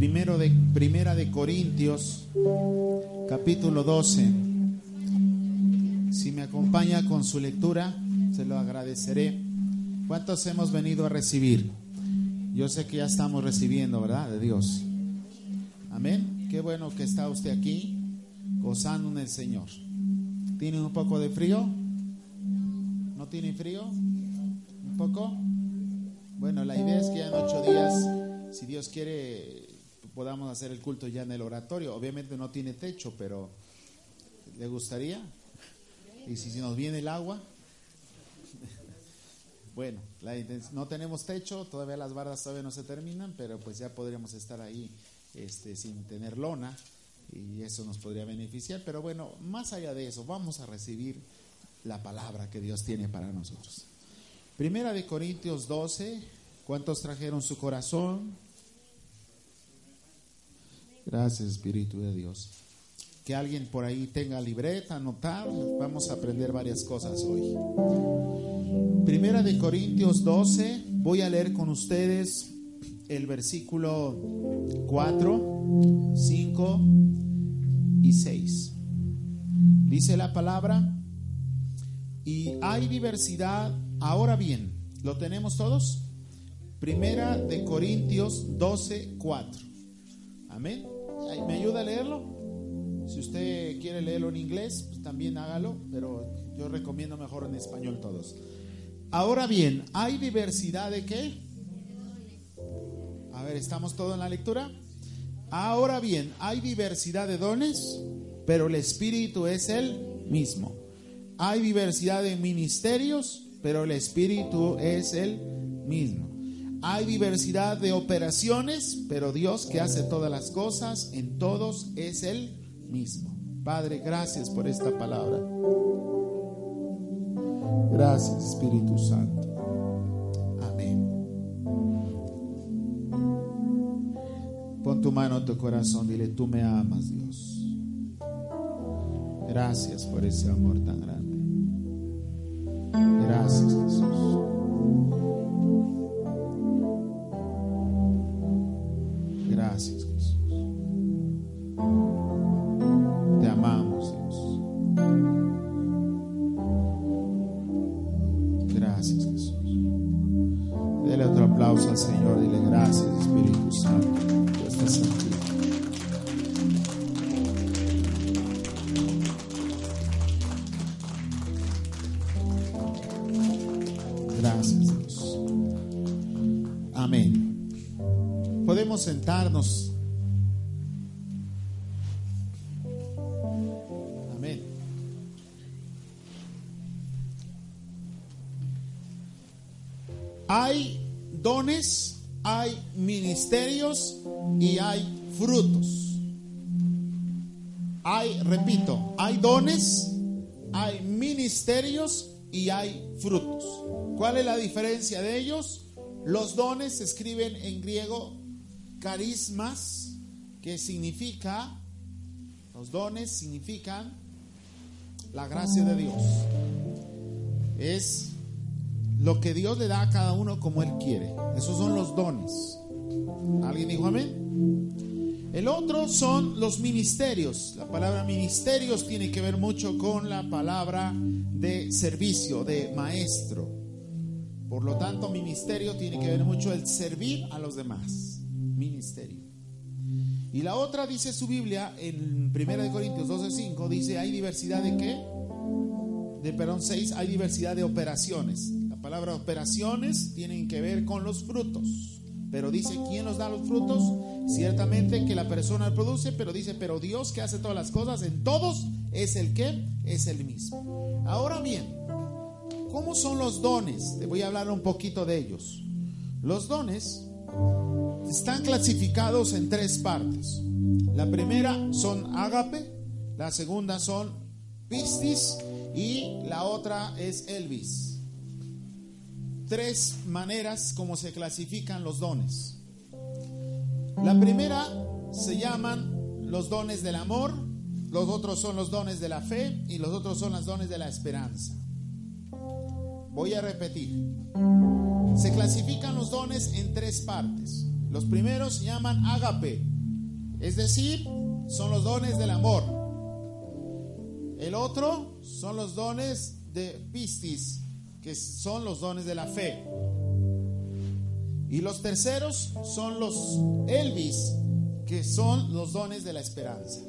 primero de, Primera de Corintios, capítulo 12. Si me acompaña con su lectura, se lo agradeceré. ¿Cuántos hemos venido a recibir? Yo sé que ya estamos recibiendo, ¿verdad? De Dios. Amén. Qué bueno que está usted aquí gozando en el Señor. ¿Tiene un poco de frío? ¿No tiene frío? ¿Un poco? Bueno, la idea es que ya en ocho días, si Dios quiere, podamos hacer el culto ya en el oratorio. Obviamente no tiene techo, pero ¿le gustaría? Y si, nos viene el agua, bueno, la no tenemos techo, todavía las bardas todavía no se terminan, pero pues ya podríamos estar ahí este, sin tener lona y eso nos podría beneficiar. Pero bueno, más allá de eso, vamos a recibir la palabra que Dios tiene para nosotros. Primera de Corintios 12, ¿cuántos trajeron su corazón? Gracias Espíritu de Dios. Que alguien por ahí tenga libreta, anotar, vamos a aprender varias cosas hoy. Primera de Corintios 12, voy a leer con ustedes el versículo 4, 5 y 6. Dice la palabra, y hay diversidad, ahora bien, ¿lo tenemos todos? Primera de Corintios 12, 4. Amén. ¿Me ayuda a leerlo? Si usted quiere leerlo en inglés, pues también hágalo, pero yo recomiendo mejor en español todos. Ahora bien, ¿hay diversidad de qué? A ver, ¿estamos todos en la lectura? Ahora bien, hay diversidad de dones, pero el Espíritu es el mismo. Hay diversidad de ministerios, pero el Espíritu es el mismo. Hay diversidad de operaciones, pero Dios que hace todas las cosas en todos es el mismo. Padre, gracias por esta palabra. Gracias, Espíritu Santo. Amén. Pon tu mano en tu corazón, dile, tú me amas, Dios. Gracias por ese amor tan grande. Gracias, Jesús. Gracias, ministerios y hay frutos. Hay, repito, hay dones, hay ministerios y hay frutos. ¿Cuál es la diferencia de ellos? Los dones se escriben en griego carismas, que significa, los dones significan la gracia de Dios. Es lo que Dios le da a cada uno como Él quiere. Esos son los dones. ¿Alguien dijo amén? El otro son los ministerios. La palabra ministerios tiene que ver mucho con la palabra de servicio, de maestro. Por lo tanto, ministerio tiene que ver mucho el servir a los demás. Ministerio. Y la otra dice su Biblia en 1 Corintios 12:5 dice, "Hay diversidad de qué? de perdón, 6, hay diversidad de operaciones. La palabra operaciones tienen que ver con los frutos. Pero dice, ¿quién nos da los frutos? Ciertamente que la persona produce, pero dice, pero Dios que hace todas las cosas en todos es el que es el mismo. Ahora bien, ¿cómo son los dones? Te voy a hablar un poquito de ellos. Los dones están clasificados en tres partes. La primera son ágape, la segunda son pistis y la otra es elvis. Tres maneras como se clasifican los dones. La primera se llaman los dones del amor, los otros son los dones de la fe y los otros son los dones de la esperanza. Voy a repetir. Se clasifican los dones en tres partes. Los primeros se llaman agape, es decir, son los dones del amor. El otro son los dones de pistis, que son los dones de la fe. Y los terceros son los elvis, que son los dones de la esperanza.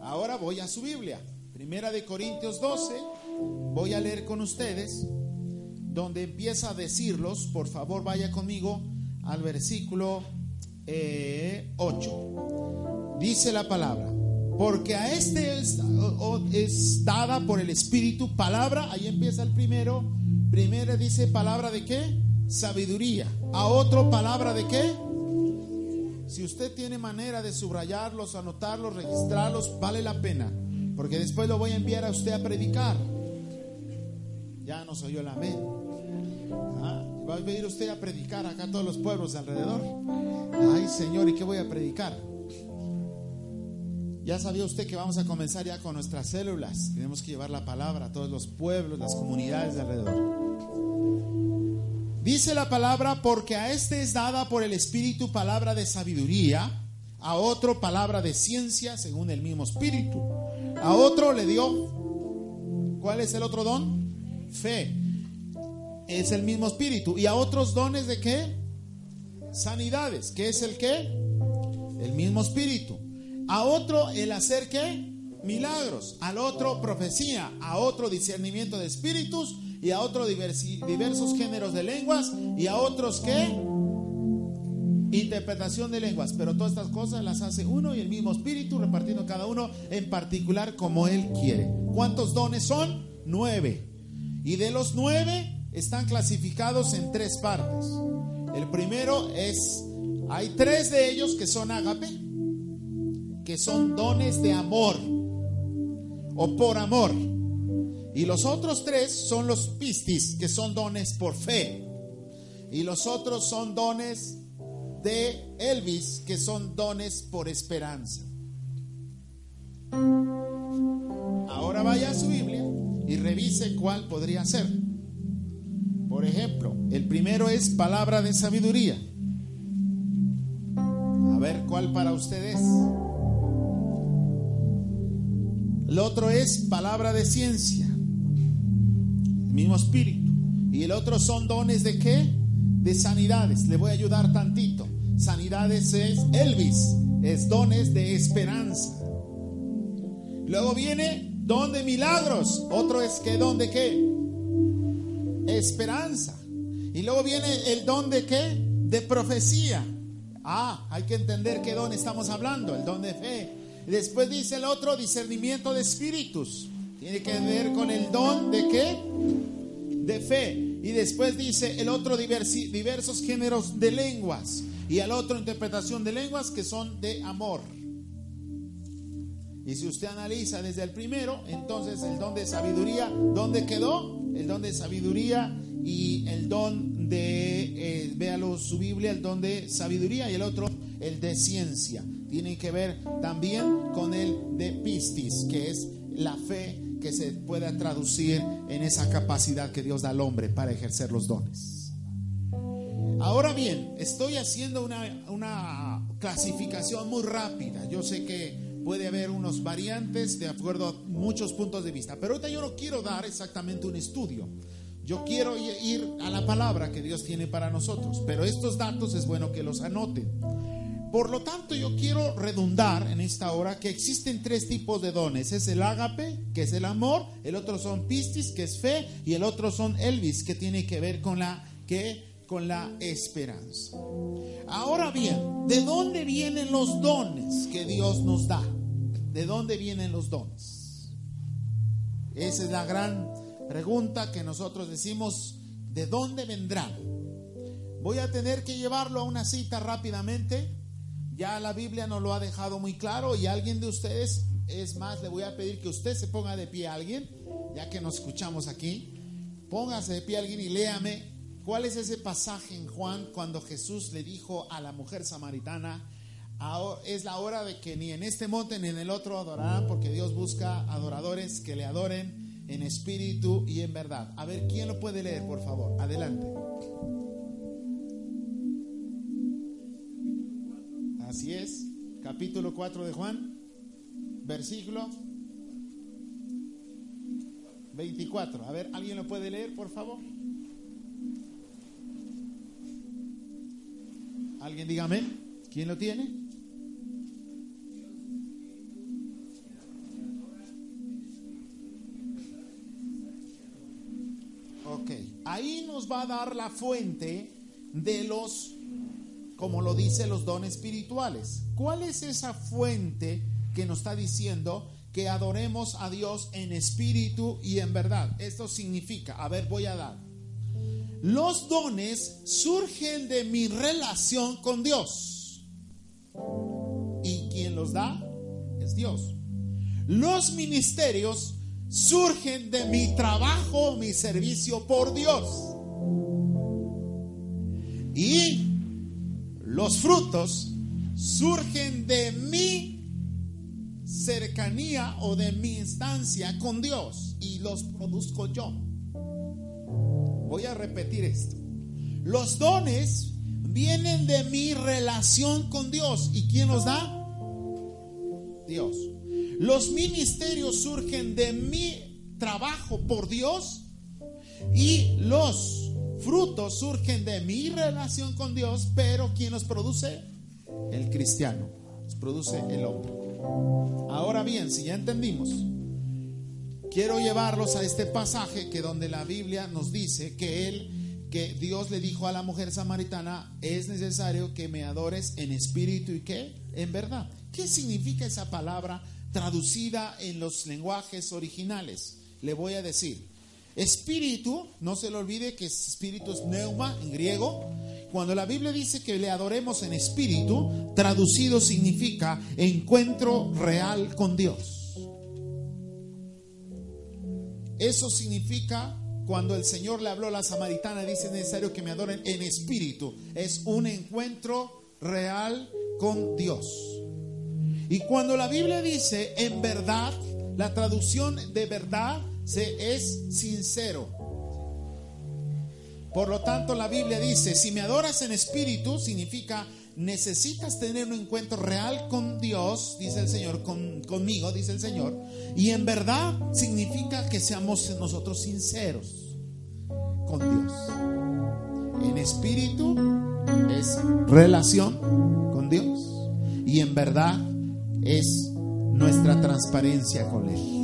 Ahora voy a su Biblia. Primera de Corintios 12. Voy a leer con ustedes donde empieza a decirlos. Por favor, vaya conmigo al versículo 8. Eh, Dice la palabra, porque a este es, dada por el Espíritu palabra, ahí empieza el primero, primero dice palabra de qué? Sabiduría. A otro palabra de qué? Si usted tiene manera de subrayarlos, anotarlos, registrarlos, vale la pena, porque después lo voy a enviar a usted a predicar. Ya no soy yo la amén. ¿Ah? Va a venir usted a predicar acá a todos los pueblos de alrededor. Ay, Señor, ¿y qué voy a predicar? Ya sabía usted que vamos a comenzar ya con nuestras células. Tenemos que llevar la palabra a todos los pueblos, las comunidades de alrededor. Dice la palabra, porque a este es dada por el Espíritu palabra de sabiduría, a otro palabra de ciencia, según el mismo Espíritu. A otro le dio, ¿cuál es el otro don? Fe es el mismo espíritu. ¿Y a otros dones de qué? Sanidades. ¿Qué es el qué? El mismo espíritu. A otro el hacer qué? Milagros. Al otro profecía. A otro discernimiento de espíritus. Y a otro diversos géneros de lenguas. Y a otros qué? Interpretación de lenguas. Pero todas estas cosas las hace uno y el mismo espíritu repartiendo cada uno en particular como él quiere. ¿Cuántos dones son? Nueve. Y de los nueve están clasificados en tres partes. El primero es, hay tres de ellos que son agape, que son dones de amor o por amor. Y los otros tres son los pistis, que son dones por fe. Y los otros son dones de Elvis, que son dones por esperanza. Ahora vaya a su Biblia y revise cuál podría ser. Por ejemplo, el primero es palabra de sabiduría. A ver cuál para ustedes. El otro es palabra de ciencia. El mismo espíritu. Y el otro son dones de qué? De sanidades. Le voy a ayudar tantito. Sanidades es Elvis. Es dones de esperanza. Luego viene don de milagros. Otro es que don de qué? esperanza. Y luego viene el don de qué? De profecía. Ah, hay que entender qué don estamos hablando, el don de fe. Después dice el otro, discernimiento de espíritus. Tiene que ver con el don de qué? De fe. Y después dice el otro diversos géneros de lenguas. Y el otro interpretación de lenguas que son de amor. Y si usted analiza desde el primero, entonces el don de sabiduría, ¿dónde quedó? el don de sabiduría y el don de, eh, véalo su Biblia, el don de sabiduría y el otro, el de ciencia. Tiene que ver también con el de pistis, que es la fe que se pueda traducir en esa capacidad que Dios da al hombre para ejercer los dones. Ahora bien, estoy haciendo una, una clasificación muy rápida. Yo sé que puede haber unos variantes de acuerdo a muchos puntos de vista. Pero ahorita yo no quiero dar exactamente un estudio. Yo quiero ir a la palabra que Dios tiene para nosotros. Pero estos datos es bueno que los anoten. Por lo tanto, yo quiero redundar en esta hora que existen tres tipos de dones. Es el ágape, que es el amor, el otro son pistis, que es fe, y el otro son elvis, que tiene que ver con la con la esperanza. Ahora bien, ¿de dónde vienen los dones que Dios nos da? ¿De dónde vienen los dones? Esa es la gran pregunta que nosotros decimos, ¿de dónde vendrán? Voy a tener que llevarlo a una cita rápidamente ya la Biblia nos lo ha dejado muy claro y alguien de ustedes, es más, le voy a pedir que usted se ponga de pie a alguien, ya que nos escuchamos aquí. Póngase de pie a alguien y léame cuál es ese pasaje en Juan cuando Jesús le dijo a la mujer samaritana, es la hora de que ni en este monte ni en el otro adorarán, porque Dios busca adoradores que le adoren en espíritu y en verdad. A ver, ¿quién lo puede leer, por favor? Adelante. Así es, capítulo 4 de Juan, versículo 24. A ver, ¿alguien lo puede leer, por favor? ¿Alguien dígame? ¿Quién lo tiene? Ok, ahí nos va a dar la fuente de los como lo dice los dones espirituales. ¿Cuál es esa fuente que nos está diciendo que adoremos a Dios en espíritu y en verdad? Esto significa, a ver, voy a dar. Los dones surgen de mi relación con Dios. ¿Y quien los da? Es Dios. Los ministerios surgen de mi trabajo, mi servicio por Dios. Y los frutos surgen de mi cercanía o de mi instancia con Dios y los produzco yo. Voy a repetir esto. Los dones vienen de mi relación con Dios. ¿Y quién los da? Dios. Los ministerios surgen de mi trabajo por Dios y los frutos surgen de mi relación con Dios, pero ¿quién los produce? El cristiano, los produce el hombre. Ahora bien, si ya entendimos, quiero llevarlos a este pasaje que donde la Biblia nos dice que él, que Dios le dijo a la mujer samaritana, es necesario que me adores en espíritu y que en verdad. ¿Qué significa esa palabra traducida en los lenguajes originales? Le voy a decir, Espíritu, no se le olvide que espíritu es neuma en griego. Cuando la Biblia dice que le adoremos en espíritu, traducido significa encuentro real con Dios. Eso significa cuando el Señor le habló a la samaritana, dice necesario que me adoren en espíritu. Es un encuentro real con Dios. Y cuando la Biblia dice en verdad, la traducción de verdad se es sincero. Por lo tanto, la Biblia dice, si me adoras en espíritu, significa necesitas tener un encuentro real con Dios, dice el Señor, conmigo, dice el Señor. Y en verdad significa que seamos nosotros sinceros con Dios. En espíritu es relación con Dios. Y en verdad es nuestra transparencia con Él.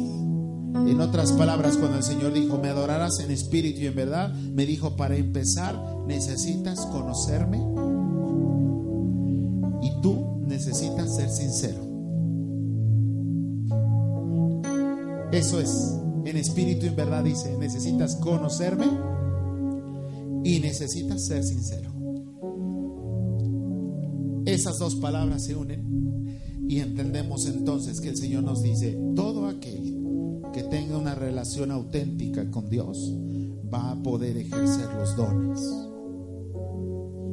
En otras palabras, cuando el Señor dijo, me adorarás en espíritu y en verdad, me dijo, para empezar, necesitas conocerme y tú necesitas ser sincero. Eso es, en espíritu y en verdad dice, necesitas conocerme y necesitas ser sincero. Esas dos palabras se unen y entendemos entonces que el Señor nos dice, todo aquel que tenga una relación auténtica con Dios va a poder ejercer los dones.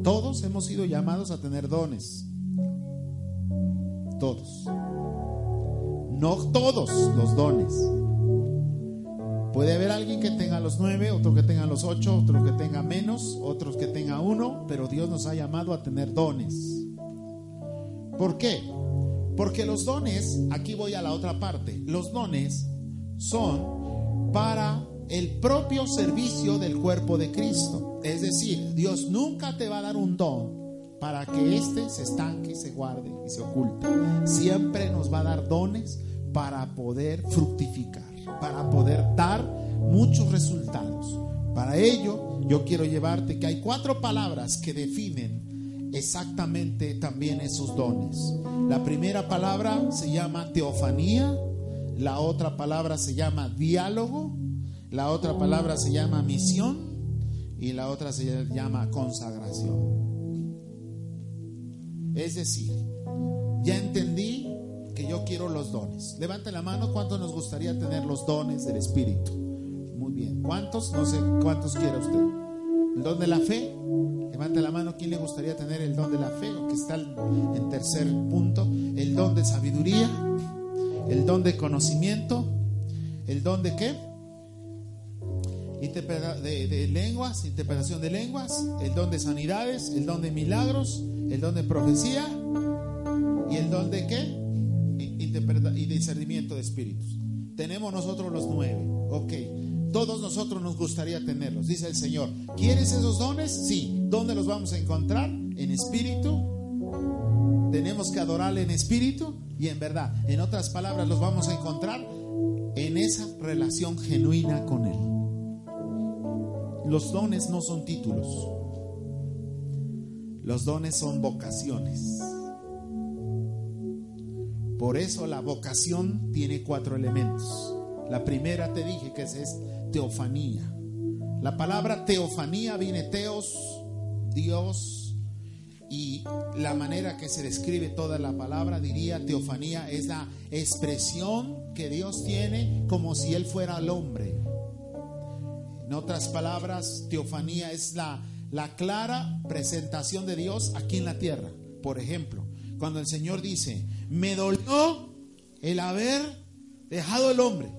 Todos hemos sido llamados a tener dones. Todos. No todos los dones. Puede haber alguien que tenga los nueve, otro que tenga los ocho, otro que tenga menos, otros que tenga uno, pero Dios nos ha llamado a tener dones. ¿Por qué? Porque los dones, aquí voy a la otra parte, los dones son para el propio servicio del cuerpo de Cristo. Es decir, Dios nunca te va a dar un don para que éste se estanque, se guarde y se oculte. Siempre nos va a dar dones para poder fructificar, para poder dar muchos resultados. Para ello, yo quiero llevarte que hay cuatro palabras que definen exactamente también esos dones. La primera palabra se llama teofanía, la otra palabra se llama diálogo, la otra palabra se llama misión y la otra se llama consagración. Es decir, ya entendí que yo quiero los dones. Levante la mano, ¿cuántos nos gustaría tener los dones del Espíritu? Muy bien. ¿Cuántos? No sé, ¿cuántos quiere usted? ¿El don de la fe? Levante la mano, ¿quién le gustaría tener el don de la fe? Que está en tercer punto. El don de sabiduría, el don de conocimiento, el don de qué? De, de, lenguas, interpretación de lenguas, el don de sanidades, el don de milagros, el don de profecía y el don de qué? y discernimiento de espíritus. Tenemos nosotros los nueve. Ok. Todos nosotros nos gustaría tenerlos. Dice el Señor. ¿Quieres esos dones? Sí. ¿Dónde los vamos a encontrar? En espíritu. Tenemos que adorarle en espíritu y en verdad. En otras palabras, los vamos a encontrar en esa relación genuina con Él. Los dones no son títulos. Los dones son vocaciones. Por eso la vocación tiene cuatro elementos. La primera te dije que es, teofanía. La palabra teofanía viene teos, Dios, y la manera que se describe toda la palabra, diría teofanía, es la expresión que Dios tiene como si Él fuera el hombre. En otras palabras, teofanía es la, la clara presentación de Dios aquí en la tierra. Por ejemplo, cuando el Señor dice, me dolió el haber dejado el hombre.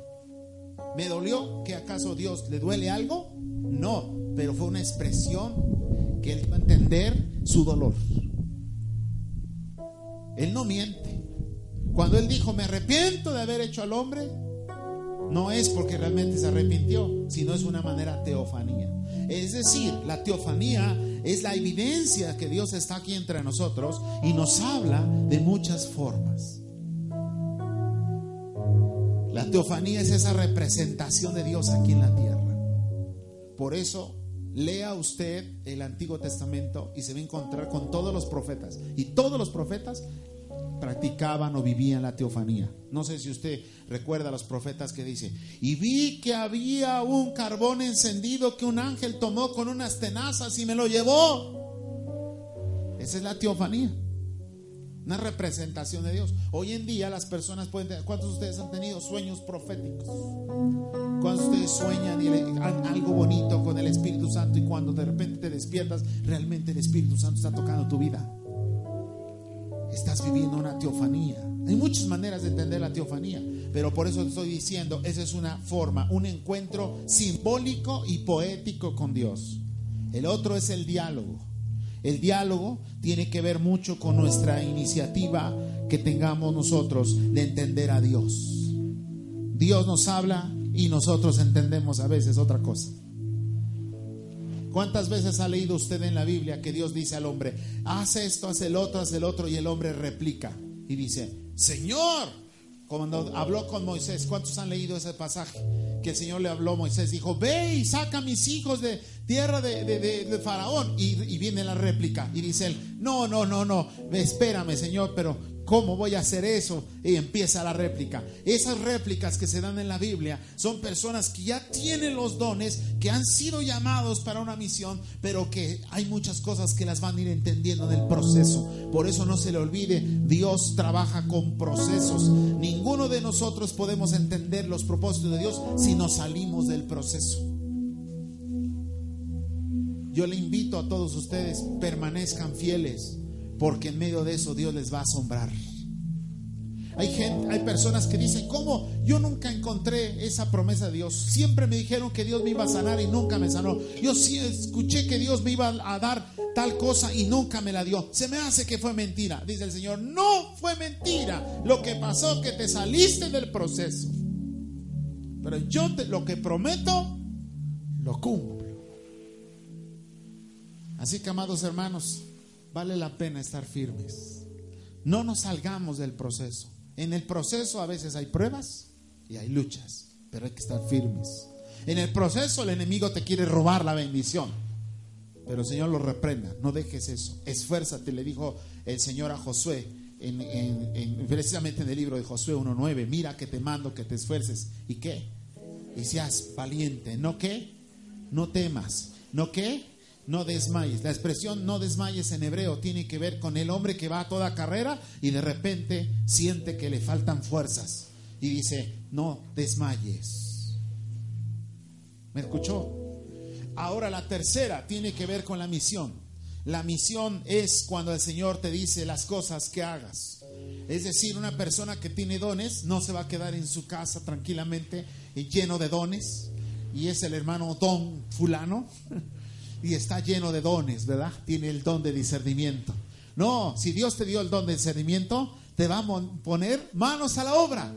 ¿Me dolió que acaso Dios le duele algo? No, pero fue una expresión que él dio a entender su dolor. Él no miente. Cuando él dijo, me arrepiento de haber hecho al hombre, no es porque realmente se arrepintió, sino es una manera teofanía. Es decir, la teofanía es la evidencia que Dios está aquí entre nosotros y nos habla de muchas formas. La teofanía es esa representación de Dios aquí en la tierra. Por eso lea usted el Antiguo Testamento y se va a encontrar con todos los profetas. Y todos los profetas practicaban o vivían la teofanía. No sé si usted recuerda a los profetas que dice, y vi que había un carbón encendido que un ángel tomó con unas tenazas y me lo llevó. Esa es la teofanía. Una representación de Dios. Hoy en día las personas pueden tener, ¿cuántos de ustedes han tenido sueños proféticos? Cuando ustedes sueñan y algo bonito con el Espíritu Santo y cuando de repente te despiertas, realmente el Espíritu Santo está tocando tu vida? estás viviendo una teofanía. Hay muchas maneras de entender la teofanía, pero por eso estoy diciendo, esa es una forma, un encuentro simbólico y poético con Dios. El otro es el diálogo. El diálogo tiene que ver mucho con nuestra iniciativa que tengamos nosotros de entender a Dios. Dios nos habla y nosotros entendemos a veces otra cosa. ¿Cuántas veces ha leído usted en la Biblia que Dios dice al hombre, haz esto, haz el otro, haz el otro, y el hombre replica y dice, Señor, cuando habló con Moisés, ¿cuántos han leído ese pasaje? Que el Señor le habló a Moisés, dijo, ve y saca a mis hijos de tierra de, Faraón. Y, y, viene la réplica y dice él, no, no, no, no, espérame Señor, pero ¿Cómo voy a hacer eso? Y empieza la réplica. Esas réplicas que se dan en la Biblia son personas que ya tienen los dones, que han sido llamados para una misión, pero que hay muchas cosas que las van a ir entendiendo en el proceso. Por eso no se le olvide, Dios trabaja con procesos. Ninguno de nosotros podemos entender los propósitos de Dios si no salimos del proceso. Yo le invito a todos ustedes, permanezcan fieles porque en medio de eso Dios les va a asombrar. Hay gente, hay personas que dicen, ¿cómo? Yo nunca encontré esa promesa de Dios. Siempre me dijeron que Dios me iba a sanar y nunca me sanó. Yo sí escuché que Dios me iba a dar tal cosa y nunca me la dio. Se me hace que fue mentira. Dice el Señor, no fue mentira. Lo que pasó que te saliste del proceso. Pero yo te, lo que prometo, lo cumplo. Así que, amados hermanos, vale la pena estar firmes. No nos salgamos del proceso. En el proceso a veces hay pruebas y hay luchas, pero hay que estar firmes. En el proceso el enemigo te quiere robar la bendición, pero el Señor lo reprenda. No dejes eso. Esfuérzate, le dijo el Señor a Josué, en, precisamente en el libro de Josué 1.9, mira que te mando que te esfuerces. ¿Y qué? Y seas valiente. ¿No qué? No temas. ¿No qué? No desmayes. La expresión no desmayes en hebreo tiene que ver con el hombre que va a toda carrera y de repente siente que le faltan fuerzas. Y dice, no desmayes. ¿Me escuchó? Ahora la tercera tiene que ver con la misión. La misión es cuando el Señor te dice las cosas que hagas. Es decir, una persona que tiene dones no se va a quedar en su casa tranquilamente y lleno de dones. Y es el hermano don fulano. Y está lleno de dones, ¿verdad? Tiene el don de discernimiento. No, si Dios te dio el don de discernimiento, te va a poner manos a la obra.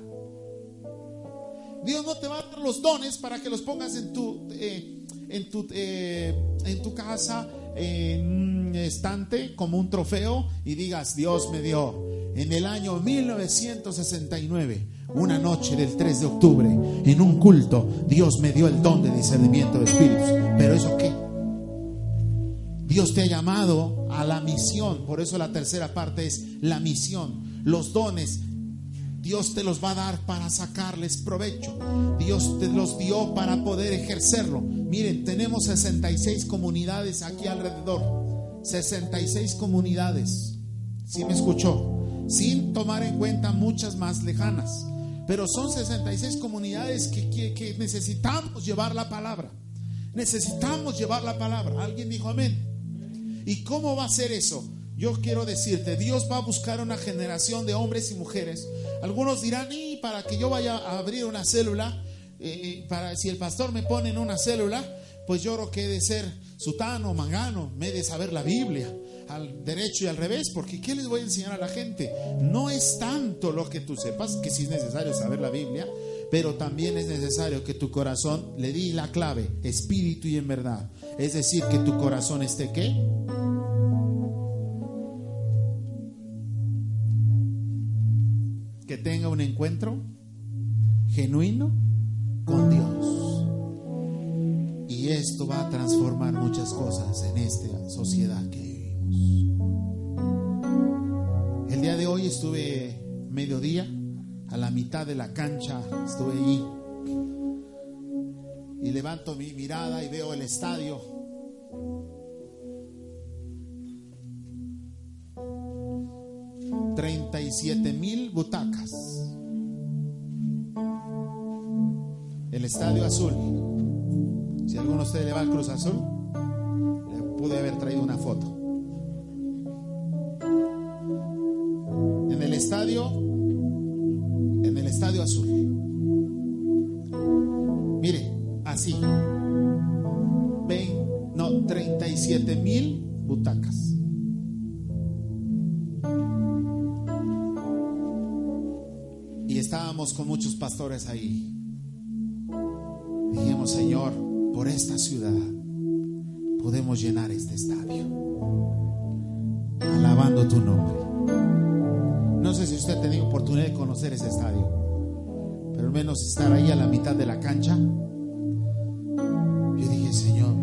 Dios no te va a dar los dones para que los pongas en tu, eh, en tu, eh, en tu casa, en un estante como un trofeo y digas, Dios me dio en el año 1969, una noche del 3 de octubre, en un culto, Dios me dio el don de discernimiento de espíritus. Pero eso qué? Dios te ha llamado a la misión, por eso la tercera parte es la misión. Los dones Dios te los va a dar para sacarles provecho. Dios te los dio para poder ejercerlo. Miren, tenemos 66 comunidades aquí alrededor. 66 comunidades. Si me escuchó? Sin tomar en cuenta muchas más lejanas. Pero son 66 comunidades que, que necesitamos llevar la palabra. Necesitamos llevar la palabra. ¿Alguien dijo amén? ¿Y cómo va a ser eso? Yo quiero decirte, Dios va a buscar una generación de hombres y mujeres. Algunos dirán, y para que yo vaya a abrir una célula, eh, eh, para si el pastor me pone en una célula, pues yo creo que he de ser sutano, mangano, me he de saber la Biblia al derecho y al revés, porque ¿qué les voy a enseñar a la gente? No es tanto lo que tú sepas, que sí es necesario saber la Biblia, pero también es necesario que tu corazón le di la clave, espíritu y en verdad. Es decir, que tu corazón esté qué? Que tenga un encuentro genuino con Dios. Y esto va a transformar muchas cosas en esta sociedad que vivimos. El día de hoy estuve mediodía, a la mitad de la cancha, estuve ahí. Y levanto mi mirada y veo el estadio 37 mil butacas. El Estadio Azul. Si alguno de ustedes le va al Cruz Azul, le pude haber traído una foto. En el estadio, en el Estadio Azul. Mire, así. 20, no, 37 mil butacas. Con muchos pastores ahí. Dijimos, Señor, por esta ciudad podemos llenar este estadio, alabando tu nombre. No sé si usted ha tenido oportunidad de conocer ese estadio, pero al menos estar ahí a la mitad de la cancha. Yo dije, Señor,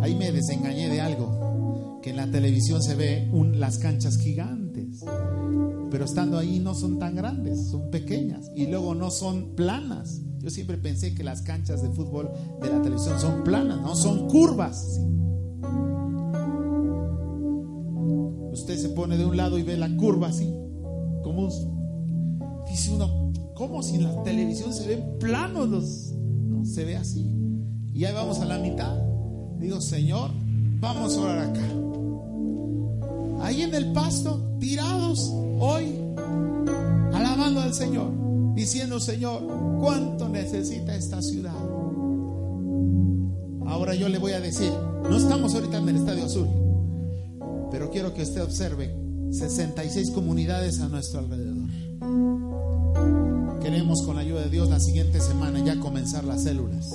ahí me desengañé de algo, que en la televisión se ve las canchas gigantes pero estando ahí no son tan grandes, son pequeñas y luego no son planas. Yo siempre pensé que las canchas de fútbol de la televisión son planas, no son curvas. Usted se pone de un lado y ve la curva así, como dice uno, ¿cómo si en la televisión se ven planos los no se ve así? Y ahí vamos a la mitad. Digo, Señor, vamos a orar acá. Ahí en el pasto, tirados, hoy alabando al Señor, diciendo, Señor, ¿cuánto necesita esta ciudad? Ahora yo le voy a decir, no estamos ahorita en el Estadio Azul, pero quiero que usted observe 66 comunidades a nuestro alrededor. Queremos con la ayuda de Dios la siguiente semana ya comenzar las células.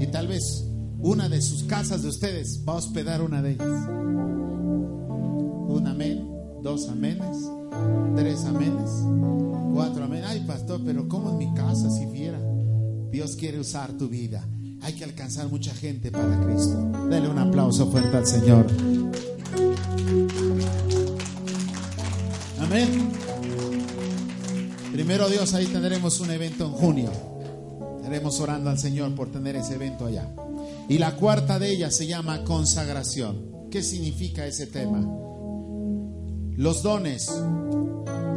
Y tal vez una de sus casas de ustedes va a hospedar una de ellas. Un amén, dos amenes, tres amenes, cuatro amenes. Ay, pastor, pero ¿cómo en mi casa si viera? Dios quiere usar tu vida. Hay que alcanzar mucha gente para Cristo. Dale un aplauso fuerte al Señor. Amén. Primero Dios, ahí tendremos un evento en junio. Estaremos orando al Señor por tener ese evento allá. Y la cuarta de ellas se llama consagración. ¿Qué significa ese tema? Los dones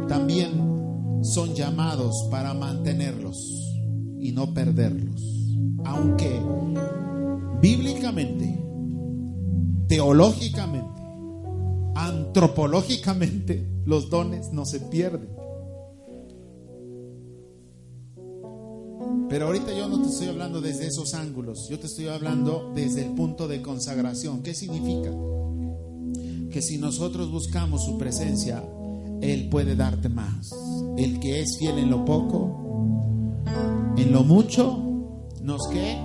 también son llamados para mantenerlos y no perderlos. Aunque bíblicamente, teológicamente, antropológicamente, los dones no se pierden. Pero ahorita yo no te estoy hablando desde esos ángulos, yo te estoy hablando desde el punto de consagración. ¿Qué significa? Que si nosotros buscamos su presencia, Él puede darte más. El que es fiel en lo poco, en lo mucho, nos que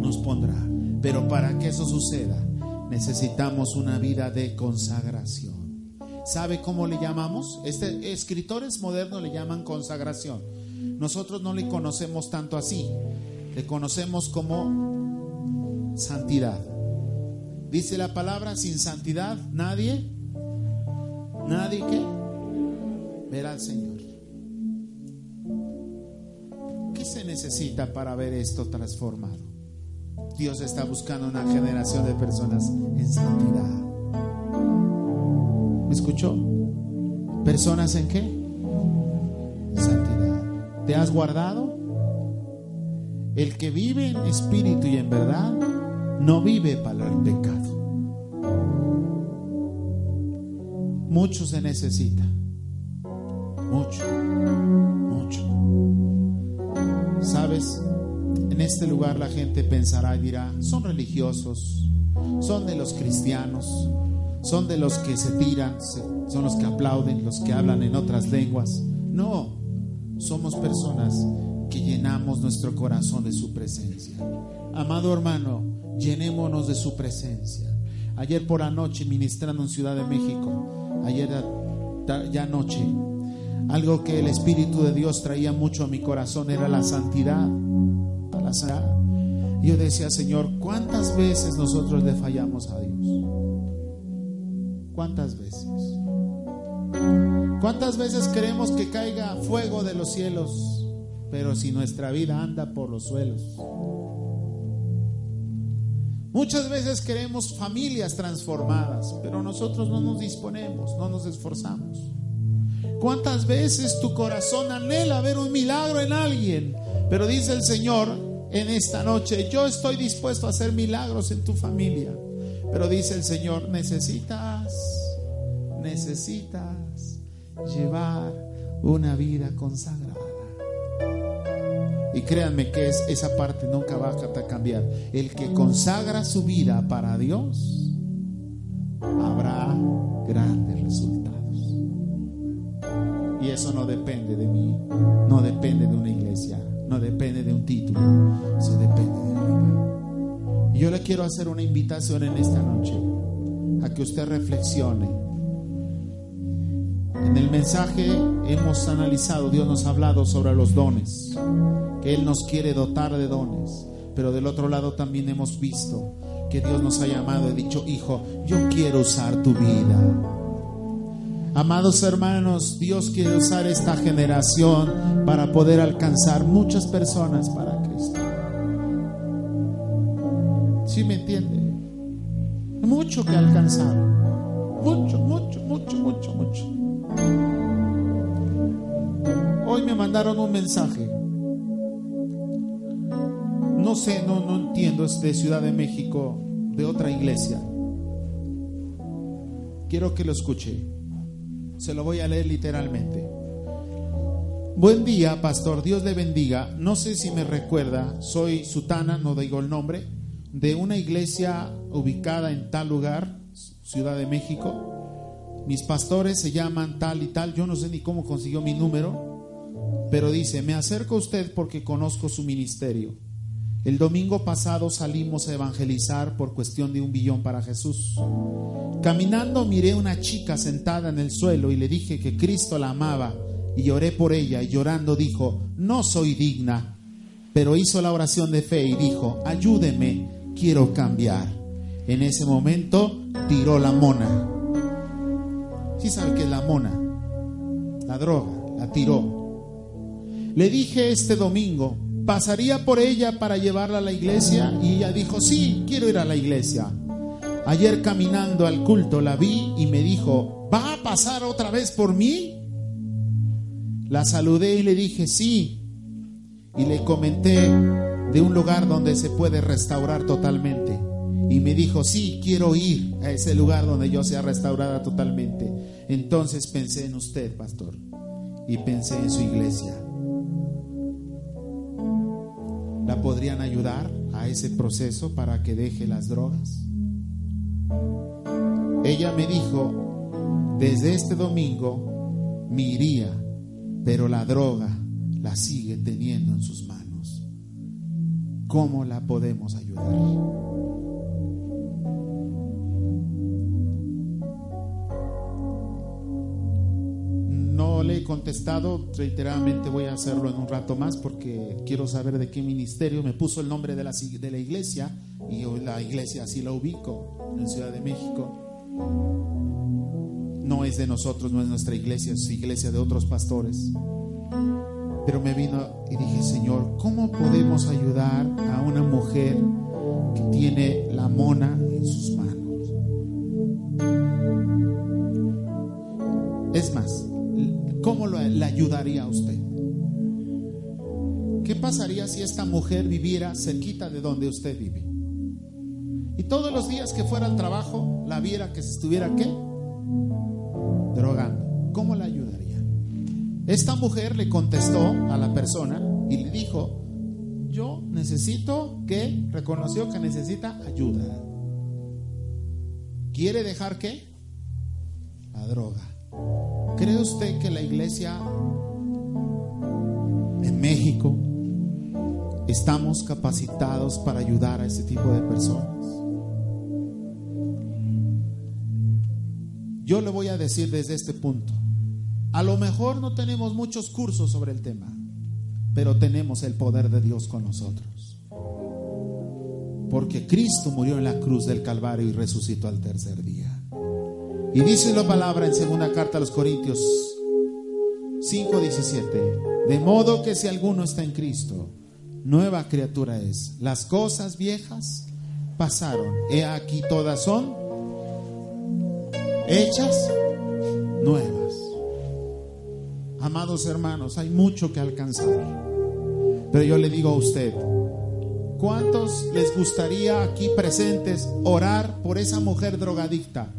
nos pondrá. Pero para que eso suceda, necesitamos una vida de consagración. ¿Sabe cómo le llamamos? Este, escritores modernos le llaman consagración. Nosotros no le conocemos tanto así, le conocemos como santidad. Dice la palabra, sin santidad nadie, nadie que verá al Señor. ¿Qué se necesita para ver esto transformado? Dios está buscando una generación de personas en santidad. ¿Me escuchó? ¿Personas en qué? Santidad. ¿Te has guardado? El que vive en espíritu y en verdad no vive para el pecado. Mucho se necesita. Mucho, mucho. ¿Sabes? En este lugar la gente pensará y dirá, son religiosos, son de los cristianos, son de los que se tiran, son los que aplauden, los que hablan en otras lenguas. No, somos personas que llenamos nuestro corazón de su presencia. Amado hermano, llenémonos de su presencia. Ayer por anoche ministrando en Ciudad de México, ayer ya anoche, algo que el Espíritu de Dios traía mucho a mi corazón era la santidad. La santidad. Yo decía, Señor, ¿cuántas veces nosotros le fallamos a Dios? ¿Cuántas veces? ¿Cuántas veces queremos que caiga fuego de los cielos, pero si nuestra vida anda por los suelos? Muchas veces queremos familias transformadas, pero nosotros no nos disponemos, no nos esforzamos. ¿Cuántas veces tu corazón anhela ver un milagro en alguien? Pero dice el Señor en esta noche, yo estoy dispuesto a hacer milagros en tu familia. Pero dice el Señor, necesitas, necesitas llevar una vida consagrada. Y créanme que es, esa parte nunca va a cambiar. El que consagra su vida para Dios, habrá grandes resultados. Y eso no depende de mí, no depende de una iglesia, no depende de un título, eso depende de arriba. Y yo le quiero hacer una invitación en esta noche a que usted reflexione en el mensaje hemos analizado, Dios nos ha hablado sobre los dones, que Él nos quiere dotar de dones, pero del otro lado también hemos visto que Dios nos ha llamado y dicho, hijo, yo quiero usar tu vida. Amados hermanos, Dios quiere usar esta generación para poder alcanzar muchas personas para Cristo. ¿Sí me entiende? Mucho que alcanzar. Mandaron un mensaje. No sé, no, no entiendo, es de Ciudad de México, de otra iglesia. Quiero que lo escuche. Se lo voy a leer literalmente. Buen día, pastor. Dios le bendiga. No sé si me recuerda. Soy sutana, no digo el nombre, de una iglesia ubicada en tal lugar, Ciudad de México mis pastores se llaman tal y tal, yo no sé ni cómo consiguió mi número, pero dice, me acerco a usted porque conozco su ministerio El domingo pasado salimos a evangelizar por cuestión de un billón para Jesús. Caminando miré una chica sentada en el suelo y le dije que Cristo la amaba y lloré por ella y llorando dijo, no soy digna, pero hizo la oración de fe y dijo, ayúdeme, quiero cambiar. En ese momento tiró la mona. ¿Sí sabe qué es la mona? La droga, la tiró. Le dije este domingo, pasaría por ella para llevarla a la iglesia y ella dijo, sí, quiero ir a la iglesia. Ayer caminando al culto la vi y me dijo, ¿va a pasar otra vez por mí? La saludé y le dije, sí. Y le comenté de un lugar donde se puede restaurar totalmente. Y me dijo, sí, quiero ir a ese lugar donde yo sea restaurada totalmente. Entonces pensé en usted, pastor, y pensé en su iglesia. ¿La podrían ayudar a ese proceso para que deje las drogas? Ella me dijo, desde este domingo me iría, pero la droga la sigue teniendo en sus manos. ¿Cómo la podemos ayudar? No le he contestado, reiteradamente voy a hacerlo en un rato más porque quiero saber de qué ministerio. Me puso el nombre de la, de la iglesia y la iglesia así la ubico en Ciudad de México. No es de nosotros, no es nuestra iglesia, es iglesia de otros pastores. Pero me vino y dije, Señor, ¿cómo podemos ayudar a una mujer que tiene la mona en sus manos? Es más, ¿cómo le ayudaría a usted? ¿Qué pasaría si esta mujer viviera cerquita de donde usted vive? Y todos los días que fuera al trabajo la viera que se estuviera qué? Drogando. ¿Cómo la ayudaría? Esta mujer le contestó a la persona y le dijo, yo necesito que, reconoció que necesita ayuda. ¿Quiere dejar qué? La droga. ¿Cree usted que la iglesia en México estamos capacitados para ayudar a ese tipo de personas? Yo le voy a decir desde este punto, a lo mejor no tenemos muchos cursos sobre el tema, pero tenemos el poder de Dios con nosotros. Porque Cristo murió en la cruz del Calvario y resucitó al tercer día. Y dice la palabra en segunda carta a los Corintios 5:17, de modo que si alguno está en Cristo, nueva criatura es. Las cosas viejas pasaron, he aquí todas son hechas nuevas. Amados hermanos, hay mucho que alcanzar. Pero yo le digo a usted, ¿cuántos les gustaría aquí presentes orar por esa mujer drogadicta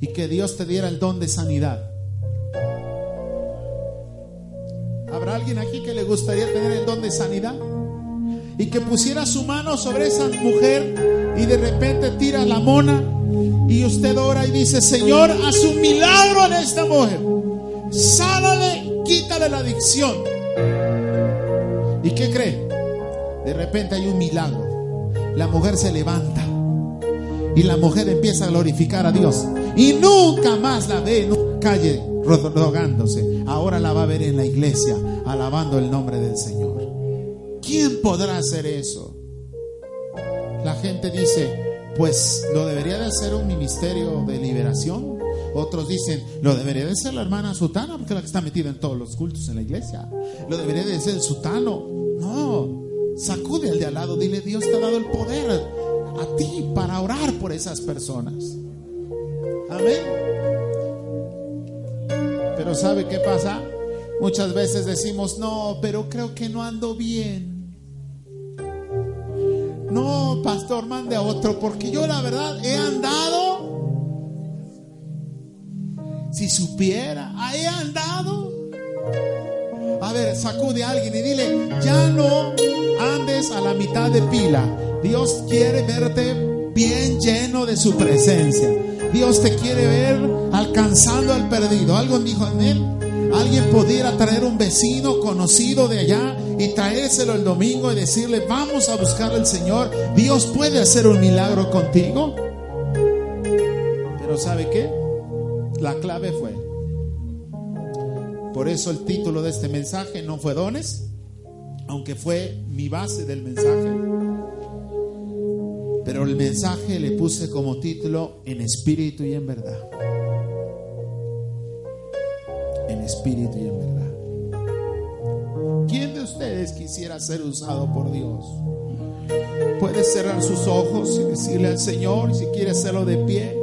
y que Dios te diera el don de sanidad? ¿Habrá alguien aquí que le gustaría tener el don de sanidad? Y que pusiera su mano sobre esa mujer y de repente tira la mona y usted ora y dice, Señor, haz un milagro en esta mujer. Sánale, quítale la adicción. ¿Y qué cree? De repente hay un milagro. La mujer se levanta y la mujer empieza a glorificar a Dios. Y nunca más la ve en una calle rogándose. Ahora la va a ver en la iglesia, alabando el nombre del Señor. ¿Quién podrá hacer eso? La gente dice, pues lo debería de hacer un ministerio de liberación. Otros dicen, lo debería de ser la hermana Sutana, porque es la que está metida en todos los cultos en la iglesia. Lo debería de ser el Sutano. No, sacude al de al lado, dile, Dios te ha dado el poder a ti para orar por esas personas. Amén. Pero ¿sabe qué pasa? Muchas veces decimos, no, pero creo que no ando bien. No, pastor, mande a otro, porque yo la verdad he andado. Si supiera, he andado. A ver, sacude a alguien y dile, ya no andes a la mitad de pila. Dios quiere verte bien lleno de su presencia. Dios te quiere ver alcanzando al perdido. Algo dijo en él. Alguien pudiera traer un vecino conocido de allá y traérselo el domingo y decirle, vamos a buscar al Señor. Dios puede hacer un milagro contigo. Pero ¿sabe qué? La clave fue. Por eso el título de este mensaje no fue dones, aunque fue mi base del mensaje. Pero el mensaje le puse como título en espíritu y en verdad en espíritu y en verdad. ¿Quién de ustedes quisiera ser usado por Dios? Puede cerrar sus ojos y decirle al Señor, si quiere hacerlo de pie,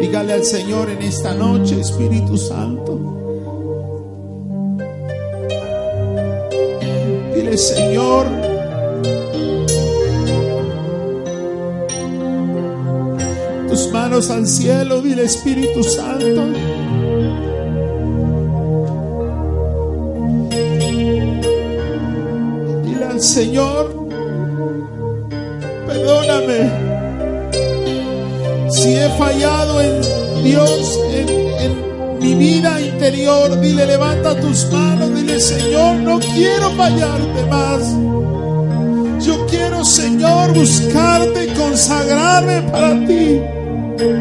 dígale al Señor en esta noche, Espíritu Santo. Dile, Señor, manos al cielo, dile Espíritu Santo. Señor, perdóname si he fallado en Dios, en, mi vida interior. Dile, levanta tus manos, dile, Señor, no quiero fallarte más. Yo quiero, Señor, buscarte y consagrarme para ti. Dile,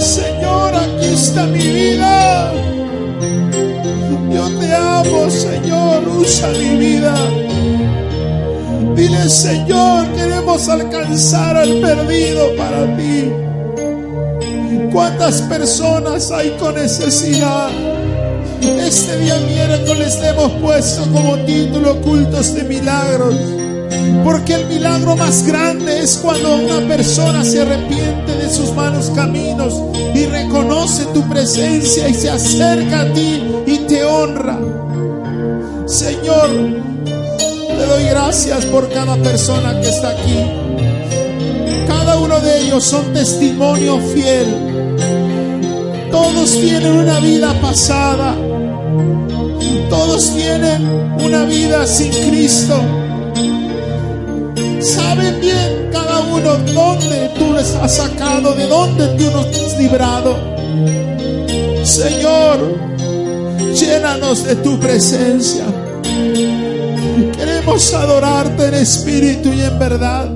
Señor, aquí está mi vida. Yo te amo, Señor, usa mi vida. Dile, Señor, queremos alcanzar al perdido para ti. ¿Cuántas personas hay con necesidad? Este día miércoles le hemos puesto como título cultos de milagros. Porque el milagro más grande es cuando una persona se arrepiente de sus malos caminos y reconoce tu presencia y se acerca a ti y te honra. Señor, te doy gracias por cada persona que está aquí. Cada uno de ellos son testimonio fiel. Todos tienen una vida pasada. Todos tienen una vida sin Cristo saben bien cada uno dónde tú les has sacado, de dónde tú nos has librado. Señor, llénanos de tu presencia. Queremos adorarte en espíritu y en verdad.